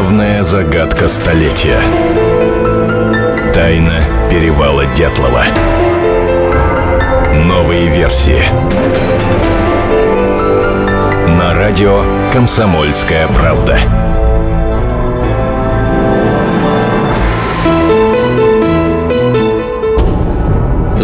Главная загадка столетия. Тайна перевала Дятлова. Новые версии. На радио «Комсомольская правда».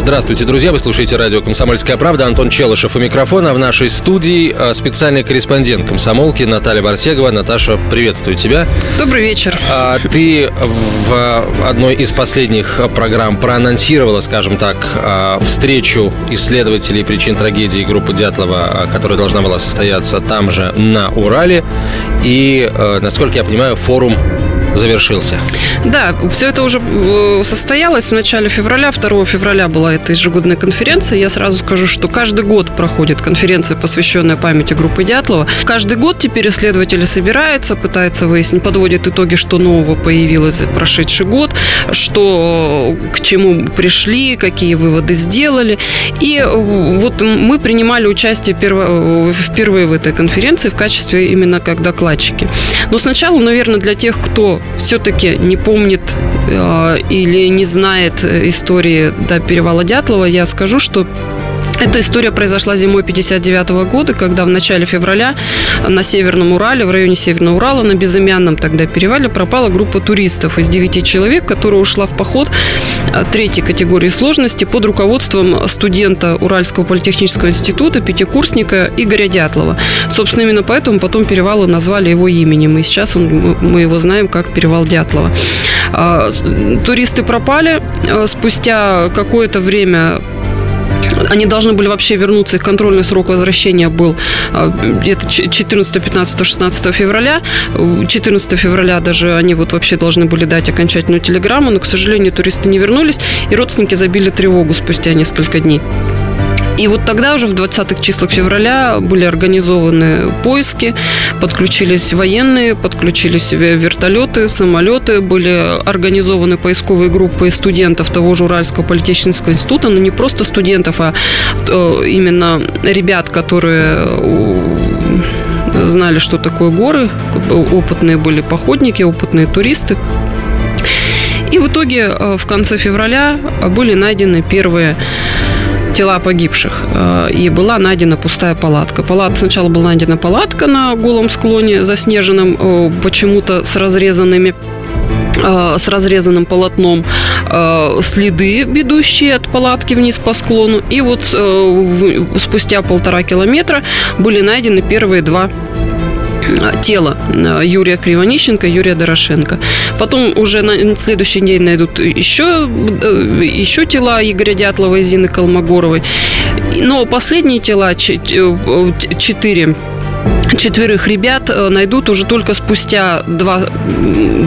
Здравствуйте, друзья. Вы слушаете радио «Комсомольская правда». Антон Челышев у микрофона. В нашей студии а, специальный корреспондент комсомолки Наталья Барсегова. Наташа, приветствую тебя. Добрый вечер. А, ты в одной из последних программ проанонсировала, скажем так, а, встречу исследователей причин трагедии группы Дятлова, которая должна была состояться там же, на Урале. И, насколько я понимаю, форум завершился. Да, все это уже э, состоялось в начале февраля. 2 февраля была эта ежегодная конференция. Я сразу скажу, что каждый год проходит конференция, посвященная памяти группы Дятлова. Каждый год теперь исследователи собираются, пытаются выяснить, подводят итоги, что нового появилось за прошедший год, что к чему пришли, какие выводы сделали. И э, вот мы принимали участие перво, впервые в этой конференции в качестве именно как докладчики. Но сначала, наверное, для тех, кто все-таки не помнит э, или не знает истории до перевала Дятлова, я скажу, что эта история произошла зимой 59 года, когда в начале февраля на Северном Урале, в районе Северного Урала, на безымянном тогда перевале пропала группа туристов из 9 человек, которая ушла в поход э, третьей категории сложности под руководством студента Уральского политехнического института, пятикурсника Игоря Дятлова. Собственно, именно поэтому потом перевалы назвали его именем, и сейчас он, мы его знаем как перевал Дятлова. А, туристы пропали. Э, спустя какое-то время они должны были вообще вернуться, их контрольный срок возвращения был а, где-то 14, 15, 16 февраля. 14 февраля даже они вот вообще должны были дать окончательную телеграмму, но, к сожалению, туристы не вернулись, и родственники забили тревогу спустя несколько дней. И вот тогда уже в 20-х числах февраля были организованы поиски, подключились военные, подключились вертолеты, самолеты, были организованы поисковые группы студентов того же Уральского политехнического института, но не просто студентов, а э, именно ребят, которые знали, что такое горы, опытные были походники, опытные туристы. И в итоге э, в конце февраля были найдены первые тела погибших. Э, и была найдена пустая палатка. Палат, сначала была найдена палатка на голом склоне, заснеженном, э, почему-то с разрезанными э, с разрезанным полотном следы, ведущие от палатки вниз по склону. И вот спустя полтора километра были найдены первые два тело э, Юрия Кривонищенко, Юрия Дорошенко. Потом уже на следующий день найдут еще, э, еще тела Игоря Дятлова и Зины Колмогоровой. Но последние тела, э, четыре четверых ребят найдут уже только спустя два,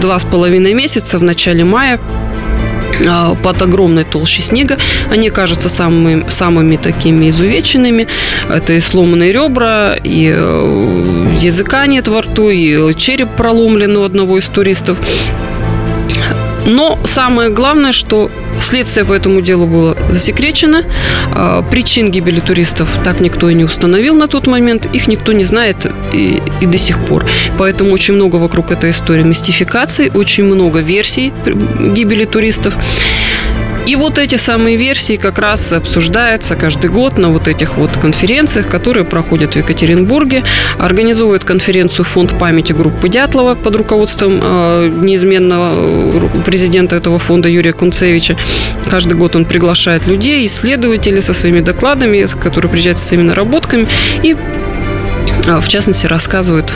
два с половиной месяца, в начале мая под огромной толщей снега. Они кажутся самыми, самыми такими изувеченными. Это и сломанные ребра, и э, языка нет во рту, и череп проломлен у одного из туристов. Но самое главное, что следствие по этому делу было засекречено. А, причин гибели туристов так никто и не установил на тот момент. Их никто не знает и, и до сих пор. Поэтому очень много вокруг этой истории мистификаций, очень много версий гибели туристов. И вот эти самые версии как раз обсуждаются каждый год на вот этих вот конференциях, которые проходят в Екатеринбурге. Организует конференцию фонд памяти группы Дятлова под руководством э, неизменного э, президента этого фонда Юрия Кунцевича. Каждый год он приглашает людей, исследователей со своими докладами, которые приезжают со своими наработками и э, в частности рассказывают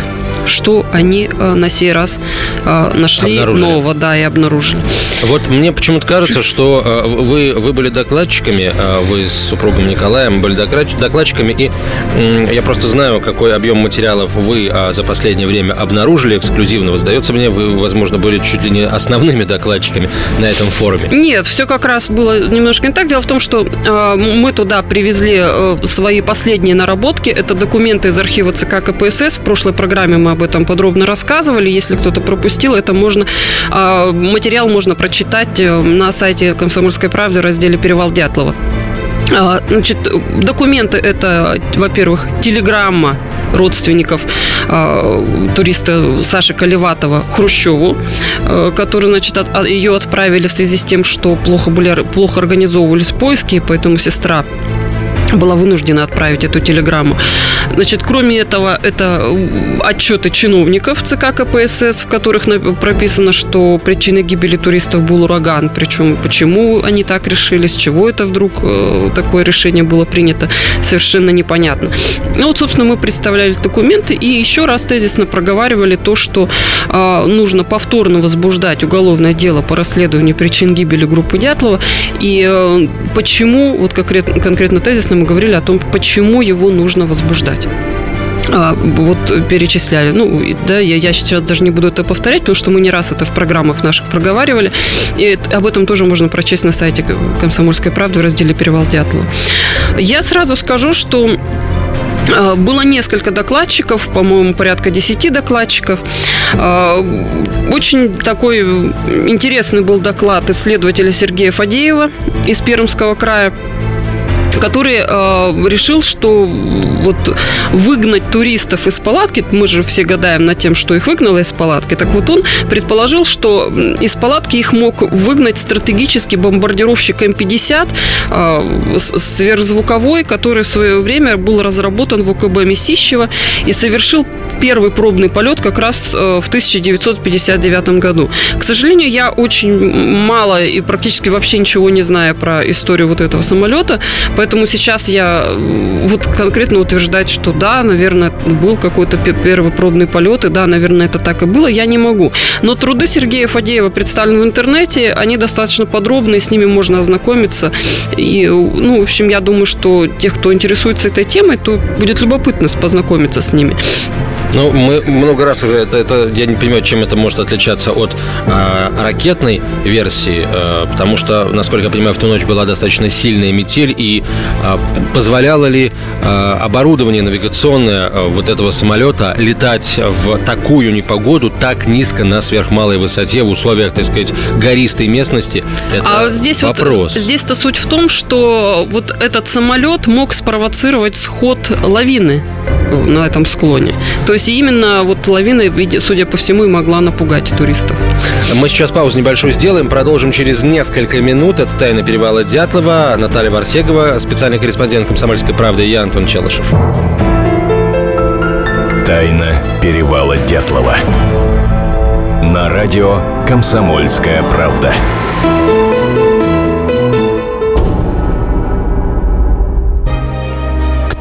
что они э, на сей раз э, нашли обнаружили. нового, да, и обнаружили. Вот мне почему-то кажется, что э, вы, вы были докладчиками, вы с супругом Николаем были докладчиками, и я просто знаю, какой объем материалов вы за последнее время обнаружили эксклюзивного. Сдается мне, вы, возможно, были чуть ли не основными докладчиками на этом форуме. Нет, все как раз было немножко не так. Дело в том, что мы туда привезли свои последние наработки. Это документы из архива ЦК КПСС. В прошлой программе мы об этом подробно рассказывали. Если кто-то пропустил, это можно а, материал можно прочитать э, на сайте Комсомольской правды в разделе Перевал Дятлова. А, значит, документы это, во-первых, телеграмма родственников туриста Саши Колеватова Хрущеву, который, значит, ее отправили в связи с тем, что плохо, были, плохо организовывались поиски, поэтому сестра была вынуждена отправить эту телеграмму. Значит, кроме этого, это отчеты чиновников ЦК КПСС, в которых прописано, что причиной гибели туристов был ураган. Причем, почему они так решили, с чего это вдруг э, такое решение было принято, совершенно непонятно. Ну вот, собственно, мы представляли документы и еще раз тезисно проговаривали то, что э, нужно повторно возбуждать уголовное дело по расследованию причин гибели группы Дятлова. И э, почему, вот конкретно, конкретно тезисно мы говорили о том, почему его нужно возбуждать а, вот перечисляли. Ну, да, я, я сейчас даже не буду это повторять, потому что мы не раз это в программах наших проговаривали. И об этом тоже можно прочесть на сайте «Комсомольской правды» в разделе «Перевал Дятлова». Я сразу скажу, что а, было несколько докладчиков, по-моему, порядка 10 докладчиков. А, очень такой интересный был доклад исследователя Сергея Фадеева из Пермского края который э, решил, что вот выгнать туристов из палатки, мы же все гадаем над тем, что их выгнало из палатки, так вот он предположил, что из палатки их мог выгнать стратегический бомбардировщик М-50 э, сверхзвуковой, который в свое время был разработан в УКБ Месищева и совершил первый пробный полет как раз э, в 1959 году. К сожалению, я очень мало и практически вообще ничего не знаю про историю вот этого самолета, поэтому сейчас я вот конкретно утверждать, что да, наверное, был какой-то первый пробный полет, и да, наверное, это так и было, я не могу. Но труды Сергея Фадеева представлены в интернете, они достаточно подробные, с ними можно ознакомиться. И, ну, в общем, я думаю, что тех, кто интересуется этой темой, то будет любопытно познакомиться с ними. Ну, мы много раз уже это, это я не понимаю, чем это может отличаться от э, ракетной версии, э, потому что, насколько я понимаю, в ту ночь была достаточно сильная метель, и э, позволяло ли э, оборудование навигационное э, вот этого самолета летать в такую непогоду так низко на сверхмалой высоте в условиях, так сказать, гористой местности? Это а здесь вопрос. Вот, здесь-то суть в том, что вот этот самолет мог спровоцировать сход лавины на этом склоне. То есть именно вот лавина, судя по всему, и могла напугать туристов. Мы сейчас паузу небольшую сделаем, продолжим через несколько минут. Это «Тайна перевала Дятлова», Наталья Варсегова, специальный корреспондент «Комсомольской правды» и я, Антон Челышев. «Тайна перевала Дятлова». На радио «Комсомольская правда».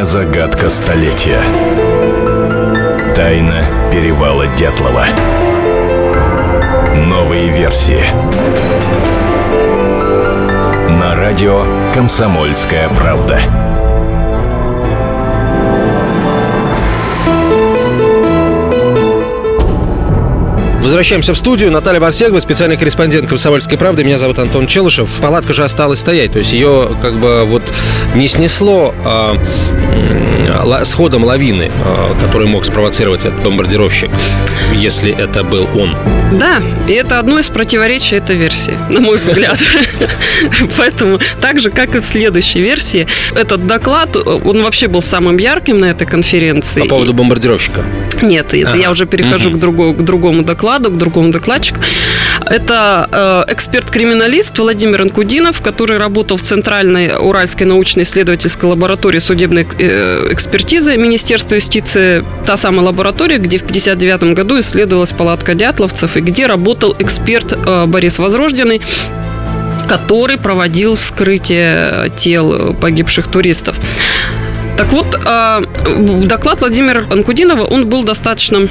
Главная загадка столетия. Тайна перевала Дятлова. Новые версии. На радио «Комсомольская правда». Возвращаемся в студию. Наталья Варсегова, специальный корреспондент «Комсомольской правды». Меня зовут Антон Челышев. Палатка же осталась стоять. То есть ее как бы вот не снесло а, сходом лавины, а, который мог спровоцировать этот бомбардировщик, если это был он. Да, и это одно из противоречий этой версии, на мой взгляд. Поэтому, так же, как и в следующей версии, этот доклад, он вообще был самым ярким на этой конференции. По поводу бомбардировщика? Нет, я уже перехожу к другому докладу, к другому докладчику. Это э, эксперт-криминалист Владимир Анкудинов, который работал в Центральной Уральской научно-исследовательской лаборатории судебной э, экспертизы Министерства юстиции. Та самая лаборатория, где в 1959 году исследовалась палатка дятловцев и где работал эксперт э, Борис Возрожденный, который проводил вскрытие тел погибших туристов. Так вот, доклад Владимира Анкудинова, он был достаточно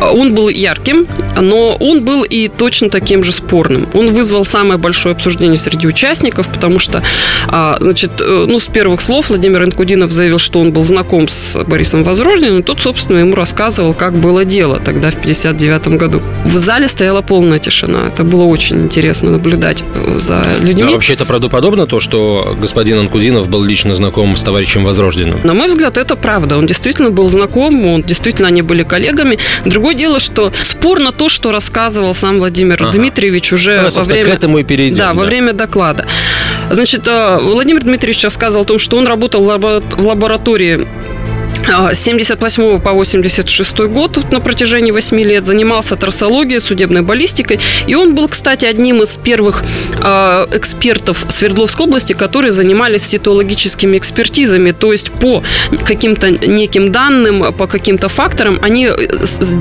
Он был ярким, но он был и точно таким же спорным. Он вызвал самое большое обсуждение среди участников, потому что, а, значит, э, ну, с первых слов Владимир Инкудинов заявил, что он был знаком с Борисом Возрожденным, и тот, собственно, ему рассказывал, как было дело тогда, в 59 году. В зале стояла полная тишина. Это было очень интересно наблюдать э, за людьми. А вообще это правдоподобно, то, что господин Анкудинов был лично знаком с товарищем Возрожденным? На мой взгляд, это правда. Он действительно был знаком, он действительно они были коллегами. Другое дело, что спорно то, что рассказывал сам Владимир ага. Дмитриевич уже ну, во время... к этому и перейдем. Да, да, во время доклада. Значит, э, Владимир Дмитриевич рассказывал о том, что он работал в лаборатории 78 по 86 год на протяжении 8 лет занимался трассологией, судебной баллистикой. И он был, кстати, одним из первых э, экспертов Свердловской области, которые занимались ситологическими экспертизами. То есть по каким-то неким данным, по каким-то факторам они э,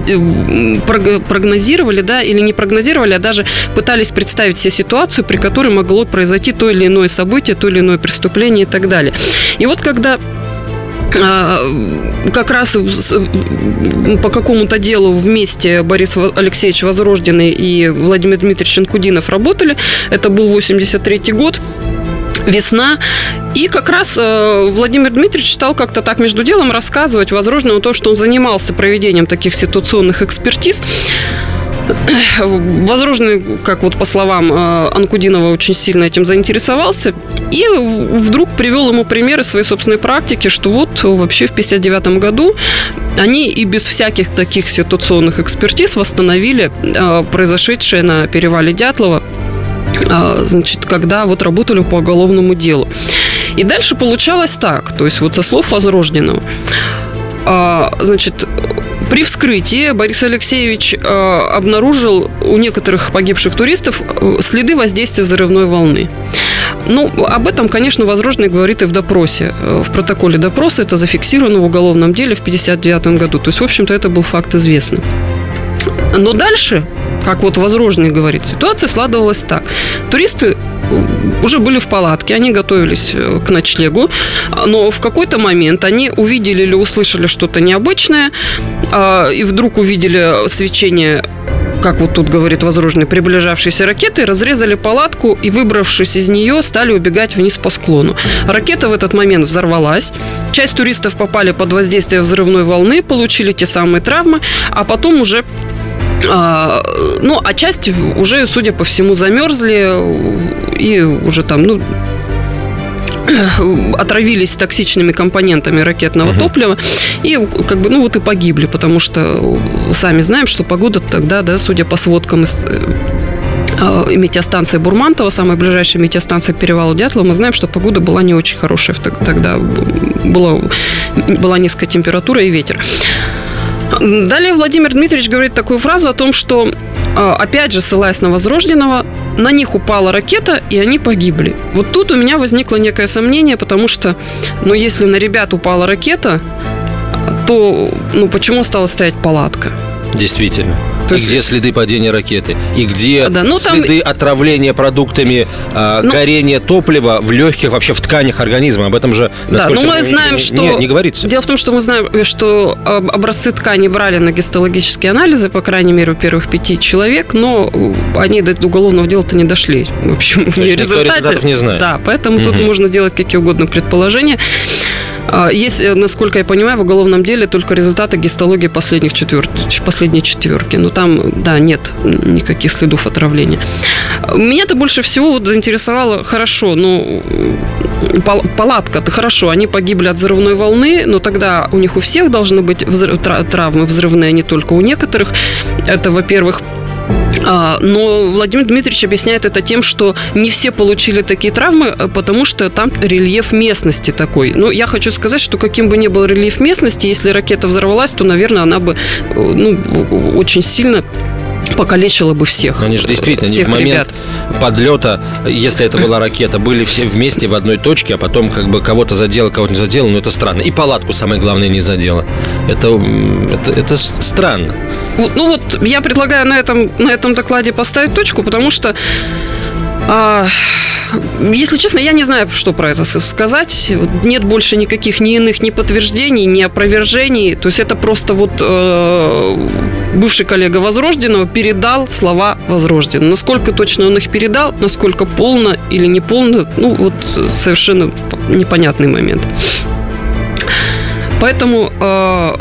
э, прогнозировали, да, или не прогнозировали, а даже пытались представить себе ситуацию, при которой могло произойти то или иное событие, то или иное преступление и так далее. И вот когда а, как раз по какому-то делу вместе Борис Алексеевич Возрожденный и Владимир Дмитриевич Анкудинов работали. Это был 83 год весна. И как раз э, Владимир Дмитриевич стал как-то так между делом рассказывать Возрожденному то, что он занимался проведением таких ситуационных экспертиз. Возрожный, как вот по словам э, Анкудинова, очень сильно этим заинтересовался. И вдруг привел ему примеры своей собственной практики, что вот вообще в 59 году они и без всяких таких ситуационных экспертиз восстановили э, произошедшее на перевале Дятлова э, значит, когда вот работали по уголовному делу. И дальше получалось так, то есть вот со слов Возрожденного, значит, при вскрытии Борис Алексеевич э, обнаружил у некоторых погибших туристов э, следы воздействия взрывной волны. Ну, об этом, конечно, Возрожный говорит и в допросе. Э, в протоколе допроса это зафиксировано в уголовном деле в 1959 году. То есть, в общем-то, это был факт известный. Но дальше, как вот Возрожный говорит, ситуация складывалась так. Туристы уже были в палатке, они готовились э, к ночлегу, но в какой-то момент они увидели или услышали что-то необычное, а, и вдруг увидели свечение как вот тут говорит возроженный, приближавшиеся ракеты, разрезали палатку и, выбравшись из нее, стали убегать вниз по склону. Ракета в этот момент взорвалась. Часть туристов попали под воздействие взрывной волны, получили те самые травмы, а потом уже ну, а часть уже, судя по всему, замерзли и уже там, ну, отравились токсичными компонентами ракетного угу. топлива и как бы ну вот и погибли, потому что сами знаем, что погода тогда, да, судя по сводкам из э, метеостанции Бурмантова, самая ближайшая метеостанция к перевалу Дятлова, мы знаем, что погода была не очень хорошая тогда. Была, была низкая температура и ветер. Далее Владимир Дмитриевич говорит такую фразу о том, что, а, опять же, ссылаясь на Возрожденного, на них упала ракета, и они погибли. Вот тут у меня возникло некое сомнение, потому что, ну, если на ребят упала ракета, то, ну, почему стала стоять палатка? Действительно. То есть... И где следы падения ракеты? И где да, ну, следы там... отравления продуктами, э, ну... горения топлива в легких, вообще в тканях организма? Об этом же, Да, ну мы знаем, не, что... Не, не говорится. Дело в том, что мы знаем, что образцы ткани брали на гистологические анализы, по крайней мере, у первых пяти человек, но они до уголовного дела-то не дошли. В общем, есть результате... не знает. Да, поэтому угу. тут можно делать какие угодно предположения. А, есть, э, насколько я понимаю, в уголовном деле только результаты гистологии последних четвер... последней четверки. Но там, да, нет никаких следов отравления. Меня-то больше всего вот заинтересовало, хорошо, ну, палатка-то хорошо, они погибли от взрывной волны, но тогда у них у всех должны быть взрыв, травмы взрывные, а не только у некоторых. Это, во-первых, но Владимир Дмитриевич объясняет это тем, что не все получили такие травмы, э, потому что там рельеф местности такой. Но я хочу сказать, что каким бы ни был рельеф местности, если ракета взорвалась, то, наверное, она бы э, ну, очень сильно покалечила бы всех. Они же действительно всех они в момент ребят. подлета, если это была ракета, были все вместе в одной точке, а потом как бы кого-то задело, кого-то не задело, но это странно. И палатку, самое главное, не задело. Это, это, это странно. Ну вот я предлагаю на этом, на этом докладе поставить точку, потому что а, если честно, я не знаю, что про это сказать. Нет больше никаких ни иных ни подтверждений, ни опровержений. То есть это просто вот э, бывший коллега Возрожденного передал слова Возрожденного. Насколько точно он их передал, насколько полно или не полно, ну вот совершенно непонятный момент. Поэтому, э,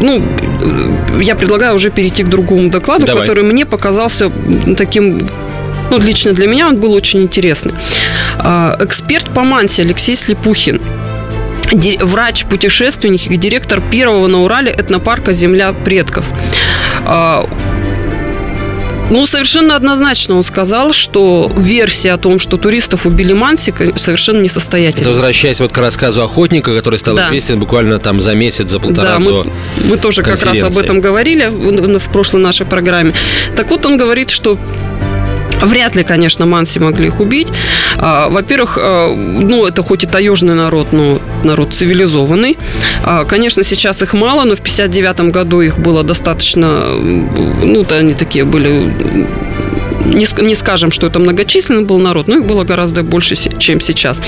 ну, я предлагаю уже перейти к другому докладу, Давай. который мне показался таким ну, лично для меня он был очень интересный. Э, эксперт по мансе Алексей Слепухин врач-путешественник и директор первого на Урале этнопарка «Земля предков». Ну, совершенно однозначно он сказал, что версия о том, что туристов убили Мансика, совершенно несостоятельна. возвращаясь вот к рассказу охотника, который стал да. известен буквально там за месяц, за полтора да, до мы тоже как раз об этом говорили в прошлой нашей программе. Так вот, он говорит, что Вряд ли, конечно, манси могли их убить. А, во-первых, а, ну, это хоть и таежный народ, но народ цивилизованный. А, конечно, сейчас их мало, но в 59 году их было достаточно, ну, то они такие были не, не скажем, что это многочисленный был народ, но их было гораздо больше, чем сейчас.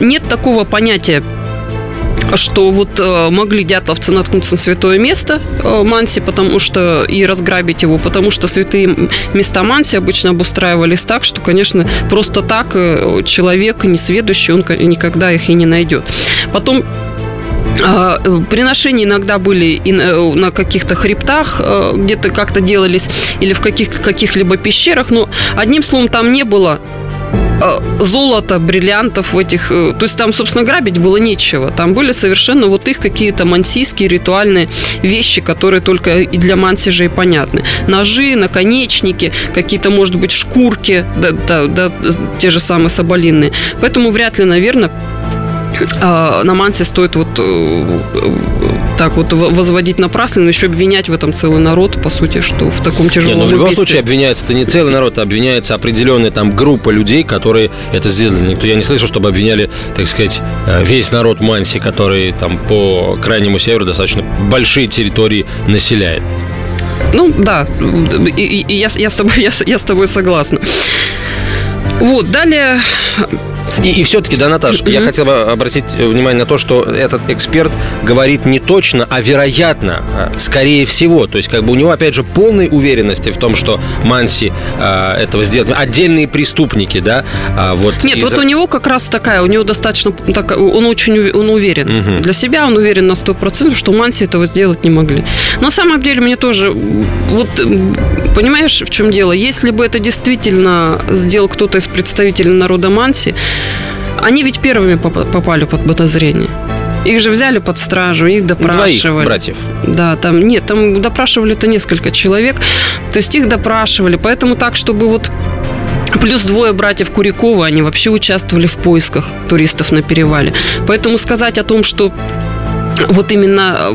Нет такого понятия что вот э, могли дятловцы наткнуться на святое место э, Манси, потому что и разграбить его, потому что святые места Манси обычно обустраивались так, что, конечно, просто так э, человек несведущий, он никогда их и не найдет. Потом Приношения иногда были и на каких-то хребтах, где-то как-то делались, или в каких- каких-либо пещерах, но одним словом там не было золота, бриллиантов в этих... Э, то есть там, собственно, грабить было нечего. Там были совершенно вот их какие-то мансийские ритуальные вещи, которые только и для мансижей понятны. Ножи, наконечники, какие-то, может быть, шкурки, да, да, да, те же самые соболиные. Поэтому вряд ли, наверное, а, на Мансе стоит вот э, так вот возводить напрасленно, еще обвинять в этом целый народ, по сути, что в таком тяжелом Нет, ну, в любом случае обвиняется это не целый народ, а обвиняется определенная там группа людей, которые это сделали. Никто, я не слышал, чтобы обвиняли, так сказать, э, весь народ Манси, который там по крайнему северу достаточно большие территории населяет. Ну, да, и, и, и я, я, с тобой, я, я с тобой согласна. Вот, далее и, и все-таки, да, Наташ, mm-hmm. я хотел бы обратить внимание на то, что этот эксперт говорит не точно, а вероятно, а, скорее всего. То есть, как бы у него, опять же, полной уверенности в том, что Манси э, этого сделает. Отдельные преступники, да, а, вот. Нет, из... вот у него как раз такая, у него достаточно, так, он очень он уверен. Mm-hmm. Для себя он уверен на 100%, что Манси этого сделать не могли. На самом деле, мне тоже, вот, понимаешь, в чем дело? Если бы это действительно сделал кто-то из представителей народа Манси, они ведь первыми попали под подозрение. Их же взяли под стражу, их допрашивали. Двоих братьев. Да, там нет, там допрашивали-то несколько человек. То есть их допрашивали. Поэтому так, чтобы вот Плюс двое братьев Курякова, они вообще участвовали в поисках туристов на перевале. Поэтому сказать о том, что вот именно...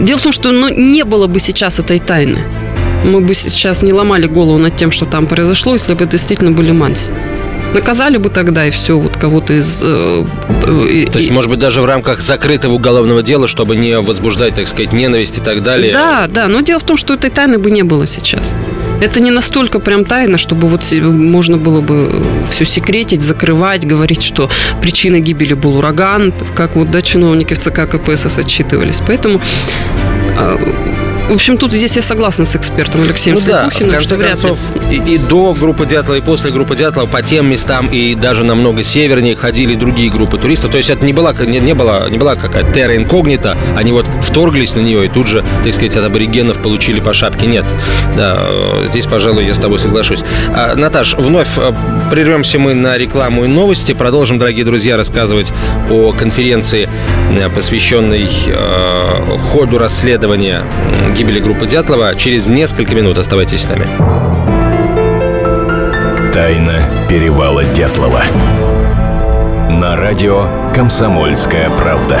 Дело в том, что ну, не было бы сейчас этой тайны. Мы бы сейчас не ломали голову над тем, что там произошло, если бы действительно были манси. Наказали бы тогда и все, вот кого-то из... Э, э, То есть, может быть, даже в рамках закрытого уголовного дела, чтобы не возбуждать, так сказать, ненависть и так далее? Да, да, но дело в том, что этой тайны бы не было сейчас. Это не настолько прям тайно, чтобы вот можно было бы все секретить, закрывать, говорить, что причиной гибели был ураган, как вот да, чиновники в ЦК КПСС отчитывались. Поэтому а, в общем, тут здесь я согласна с экспертом Алексеем ну, Слепухиным, да, в что вряд концов, ли. И, и до группы Дятлова, и после группы Дятлова по тем местам, и даже намного севернее ходили другие группы туристов. То есть это не была, не, не была, не была какая-то терра инкогнита, они вот вторглись на нее и тут же, так сказать, от аборигенов получили по шапке. Нет. Да, э, здесь, пожалуй, я с тобой соглашусь. А, Наташ, вновь э, прервемся мы на рекламу и новости. Продолжим, дорогие друзья, рассказывать о конференции, э, посвященной э, ходу расследования гибели группы Дятлова через несколько минут. Оставайтесь с нами. Тайна перевала Дятлова. На радио «Комсомольская правда».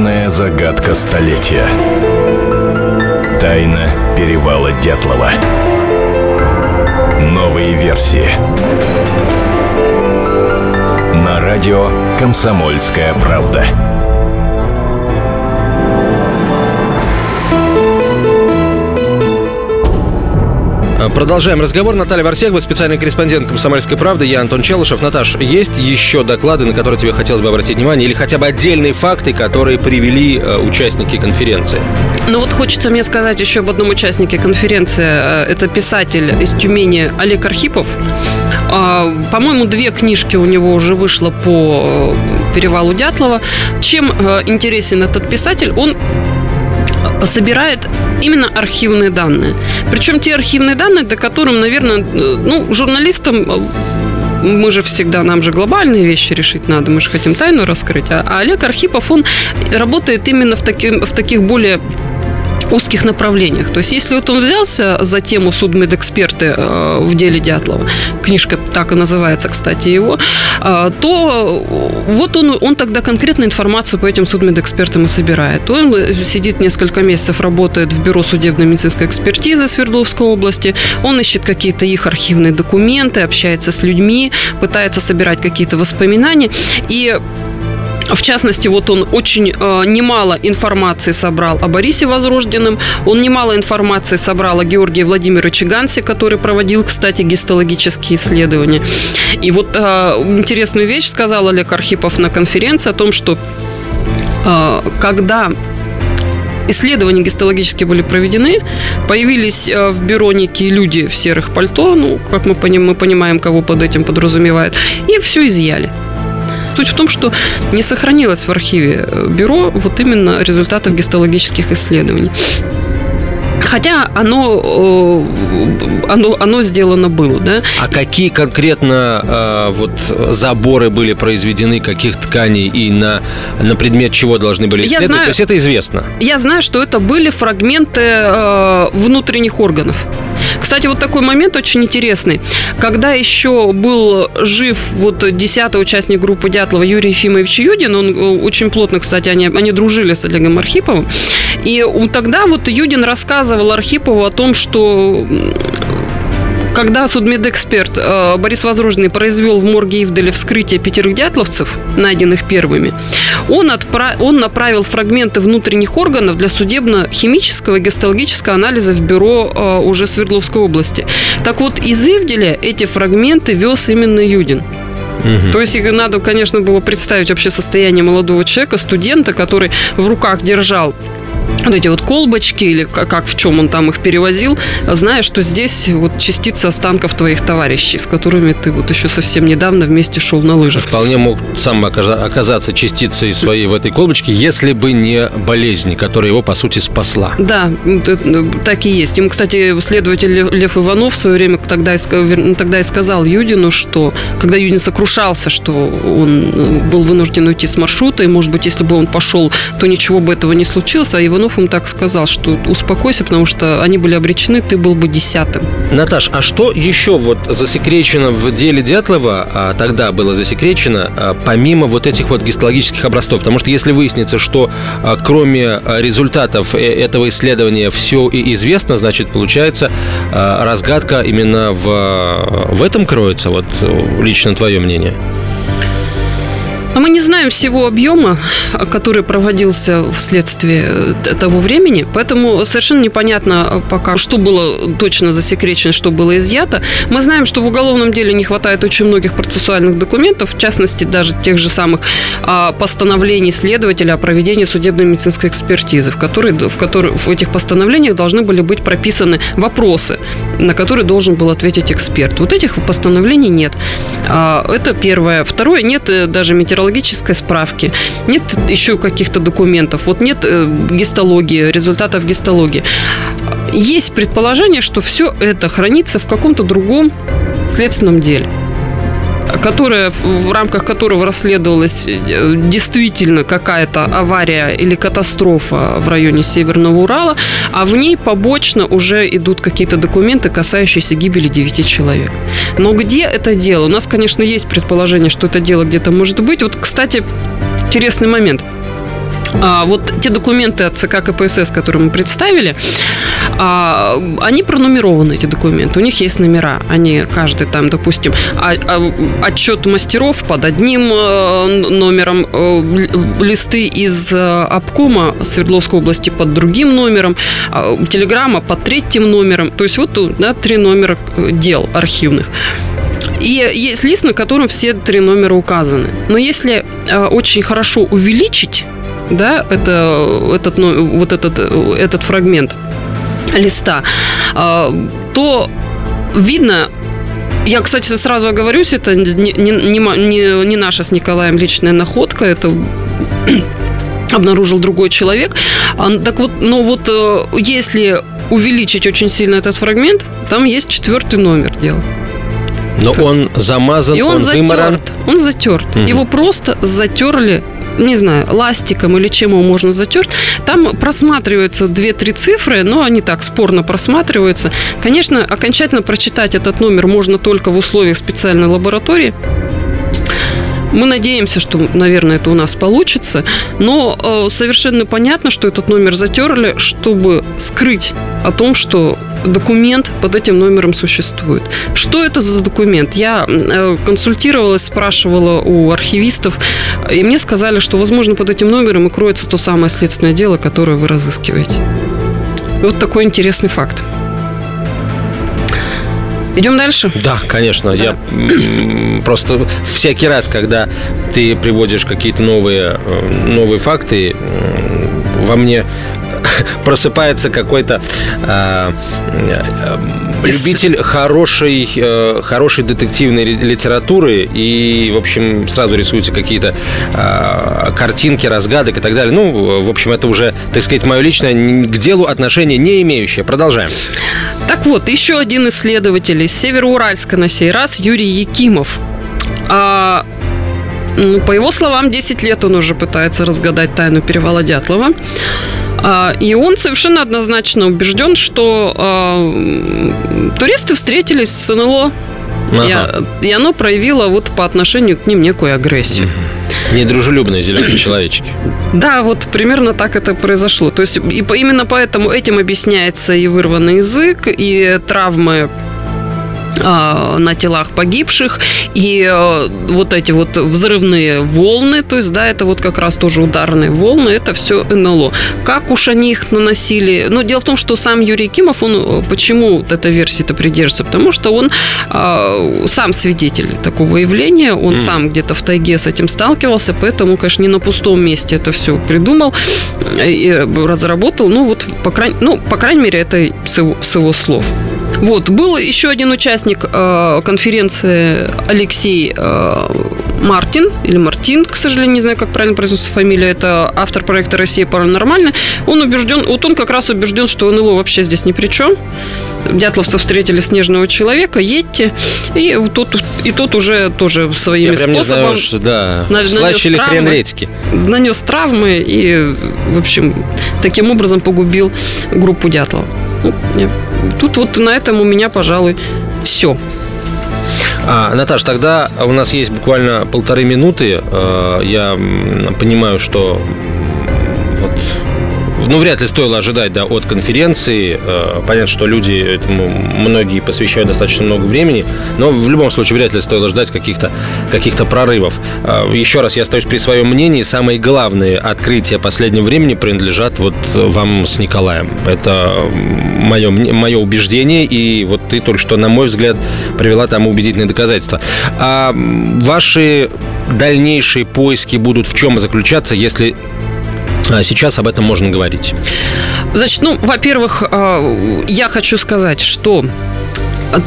Главная загадка столетия. Тайна перевала Дятлова. Новые версии. На радио «Комсомольская правда». Продолжаем разговор. Наталья Варсегова, специальный корреспондент «Комсомольской правды». Я Антон Челышев. Наташ, есть еще доклады, на которые тебе хотелось бы обратить внимание? Или хотя бы отдельные факты, которые привели э, участники конференции? Ну вот хочется мне сказать еще об одном участнике конференции. Э, Это писатель из Тюмени Олег Архипов. А, По-моему, две книжки у него уже вышло по э, перевалу Дятлова. Чем э, интересен этот писатель? Он собирает именно архивные данные. Причем те архивные данные, до которым, наверное, э, ну, журналистам э, мы же всегда, нам же глобальные вещи решить надо, мы же хотим тайну раскрыть. А, а Олег Архипов, он работает именно в, таким, в таких более узких направлениях. То есть, если вот он взялся за тему судмедэксперты э, в деле Дятлова, книжка так и называется, кстати, его, э, то вот он, он тогда конкретно информацию по этим судмедэкспертам и собирает. Он сидит несколько месяцев, работает в бюро судебно-медицинской экспертизы Свердловской области, он ищет какие-то их архивные документы, общается с людьми, пытается собирать какие-то воспоминания. И в частности, вот он очень э, немало информации собрал о Борисе Возрожденном, он немало информации собрал о Георгии Владимировиче Гансе, который проводил, кстати, гистологические исследования. И вот э, интересную вещь сказал Олег Архипов на конференции о том, что э, когда исследования гистологические были проведены, появились э, в бюро некие люди в серых пальто, ну, как мы, поним, мы понимаем, кого под этим подразумевают, и все изъяли. Суть в том, что не сохранилось в архиве э, бюро вот именно результатов гистологических исследований. Хотя оно, э, оно, оно сделано было, да. А какие конкретно э, вот заборы были произведены, каких тканей и на, на предмет чего должны были Я исследовать? знаю- То есть это известно. Я знаю, что это были фрагменты э, внутренних органов. Кстати, вот такой момент очень интересный. Когда еще был жив вот десятый участник группы Дятлова Юрий Ефимович Юдин, он э, очень плотно, кстати, они, они дружили с Олегом Архиповым, и тогда вот Юдин рассказывал Архипову о том, что когда судмедэксперт э, Борис Возрожденный произвел в морге Ивделя вскрытие пятерых дятловцев, найденных первыми, он, отпра- он направил фрагменты внутренних органов для судебно-химического и гистологического анализа в бюро э, уже Свердловской области. Так вот, из Ивделя эти фрагменты вез именно Юдин. То есть их надо, конечно, было представить вообще состояние молодого человека, студента, который в руках держал вот эти вот колбочки или как, в чем он там их перевозил, зная, что здесь вот частицы останков твоих товарищей, с которыми ты вот еще совсем недавно вместе шел на лыжах. Вполне мог сам оказаться частицей своей в этой колбочке, если бы не болезнь, которая его, по сути, спасла. Да, т- так и есть. Ему, кстати, следователь Лев- Иванов в свое время тогда и, ну, тогда и сказал Юдину, что когда Юдин сокрушался, что он э, был вынужден уйти с маршрута, и, может быть, если бы он пошел, то ничего бы этого не случилось, а Иванов ему так сказал, что успокойся, потому что они были обречены, ты был бы десятым. Наташ, а что еще вот засекречено в деле Дятлова, а тогда было засекречено, а, помимо вот этих вот гистологических образцов? Потому что если выяснится, что а, кроме а, результатов э- этого исследования все и известно, значит, получается, разгадка именно в, в этом кроется, вот лично твое мнение? Мы не знаем всего объема, который проводился вследствие э, того времени, поэтому совершенно непонятно э, пока, что было точно засекречено, что было изъято. Мы знаем, что в уголовном деле не хватает очень многих процессуальных документов, в частности, даже тех же самых а, постановлений следователя о проведении судебной медицинской экспертизы, в, которой, в, которой, в этих постановлениях должны были быть прописаны вопросы, на которые должен был ответить эксперт. Вот этих постановлений нет. А, это первое. Второе, нет э, даже метеорологической справки, нет еще каких-то документов, вот нет э, гистологии, результатов гистологии. Есть предположение, что все это хранится в каком-то другом следственном деле которая, в рамках которого расследовалась э, действительно какая-то авария или катастрофа в районе Северного Урала, а в ней побочно уже идут какие-то документы, касающиеся гибели девяти человек. Но где это дело? У нас, конечно, есть предположение, что это дело где-то может быть. Вот, кстати, интересный момент – а, вот те документы от ЦК КПСС, которые мы представили, а, они пронумерованы, эти документы. У них есть номера. Они каждый там, допустим, а, а, отчет мастеров под одним а, номером, а, листы из а, обкома Свердловской области под другим номером, а, телеграмма под третьим номером. То есть вот да, три номера дел архивных. И есть лист, на котором все три номера указаны. Но если э, очень хорошо увеличить да, это, этот, ну, вот этот, этот фрагмент листа, а, то видно я, кстати, сразу оговорюсь, это не, не, не, не наша с Николаем личная находка, это обнаружил другой человек. А, так вот, но вот э, если увеличить очень сильно этот фрагмент, там есть четвертый номер дела. Но он замазан, и он, он затерт, вымаран. Он затерт. Угу. Его просто затерли не знаю, ластиком или чем его можно затерт, там просматриваются две-три цифры, но они так спорно просматриваются. Конечно, окончательно прочитать этот номер можно только в условиях специальной лаборатории. Мы надеемся, что, наверное, это у нас получится, но э, совершенно понятно, что этот номер затерли, чтобы скрыть о том, что документ под этим номером существует. Что это за документ? Я э, консультировалась, спрашивала у архивистов, и мне сказали, что, возможно, под этим номером и кроется то самое следственное дело, которое вы разыскиваете. Вот такой интересный факт. Идем дальше? Да, конечно. Да. Я просто всякий раз, когда ты приводишь какие-то новые, э, новые факты, во мне просыпается какой-то э, любитель хорошей, э, хорошей детективной литературы и, в общем, сразу рисуются какие-то э, картинки, разгадок и так далее. Ну, в общем, это уже, так сказать, мое личное к делу отношение не имеющее. Продолжаем. Так вот, еще один исследователь из Североуральска на сей раз, Юрий Якимов. А, ну, по его словам, 10 лет он уже пытается разгадать тайну перевала Дятлова. А, и он совершенно однозначно убежден, что э, туристы встретились с НЛО, ага. и, и оно проявило вот по отношению к ним некую агрессию. Недружелюбные зеленые человечки. Да, вот примерно так это произошло. То есть и именно поэтому этим объясняется и вырванный язык, и травмы а, на телах погибших, и э, вот эти вот взрывные волны, то есть, да, это вот как раз тоже ударные волны, это все НЛО. Как уж они их наносили? Но дело в том, что сам Юрий Кимов, он э, почему вот этой версии-то придерживается? Потому что он а, сам свидетель такого явления, он mm. сам где-то в тайге с этим сталкивался, поэтому, конечно, не на пустом месте это все придумал и разработал, ну вот, по крайней, ну, по крайней мере, это с его, с его слов. Вот. Был еще один участник э, конференции Алексей э, Мартин, или Мартин, к сожалению, не знаю, как правильно произносится фамилия, это автор проекта «Россия паранормальная». Он убежден, вот он как раз убежден, что НЛО вообще здесь ни при чем. Дятловцы встретили снежного человека, едьте, и тот, и тот уже тоже своими Я способами знаю, что, да, нанес травмы, хрен редьки. Нанес травмы и, в общем, таким образом погубил группу Дятлова. Ну, тут вот на этом у меня, пожалуй, все. А, Наташ, тогда у нас есть буквально полторы минуты. Э, я понимаю, что вот ну, вряд ли стоило ожидать, да, от конференции. Э, понятно, что люди этому многие посвящают достаточно много времени, но в любом случае вряд ли стоило ждать каких-то каких прорывов. Э, еще раз, я остаюсь при своем мнении. Самые главные открытия последнего времени принадлежат вот вам с Николаем. Это мое, мое убеждение, и вот ты только что, на мой взгляд, привела там убедительные доказательства. А ваши дальнейшие поиски будут в чем заключаться, если сейчас об этом можно говорить? Значит, ну, во-первых, а, я хочу сказать, что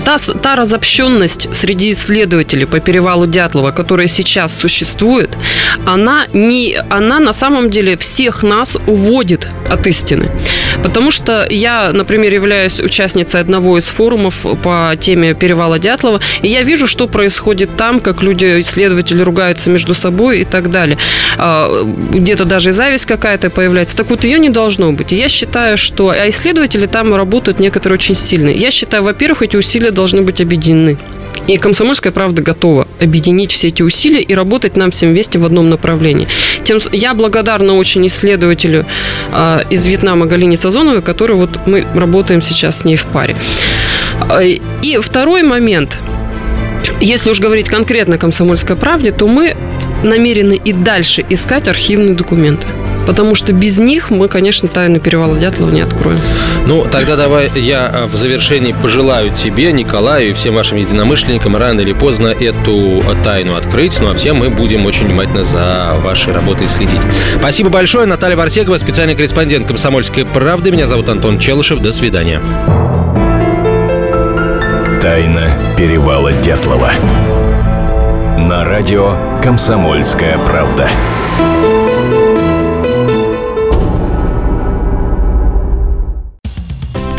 Та, та разобщенность среди исследователей по перевалу Дятлова, которая сейчас существует, она, не, она на самом деле всех нас уводит от истины. Потому что я, например, являюсь участницей одного из форумов по теме перевала Дятлова, и я вижу, что происходит там, как люди, исследователи ругаются между собой и так далее. А, где-то даже и зависть какая-то появляется. Так вот, ее не должно быть. Я считаю, что... А исследователи там работают некоторые очень сильные. Я считаю, во-первых, эти усилия усилия должны быть объединены. И «Комсомольская правда» готова объединить все эти усилия и работать нам всем вместе в одном направлении. Тем, я благодарна очень исследователю э, из Вьетнама Галине Сазоновой, который вот мы работаем сейчас с ней в паре. А, и второй момент. Если уж говорить конкретно о «Комсомольской правде», то мы намерены и дальше искать архивные документы потому что без них мы, конечно, тайну перевала Дятлова не откроем. Ну, тогда давай я а, в завершении пожелаю тебе, Николаю и всем вашим единомышленникам рано или поздно эту тайну открыть. Ну, а все мы будем очень внимательно за вашей работой следить. Спасибо большое. Наталья Варсегова, специальный корреспондент «Комсомольской правды». Меня зовут Антон Челышев. До свидания. Тайна перевала Дятлова. На радио «Комсомольская правда».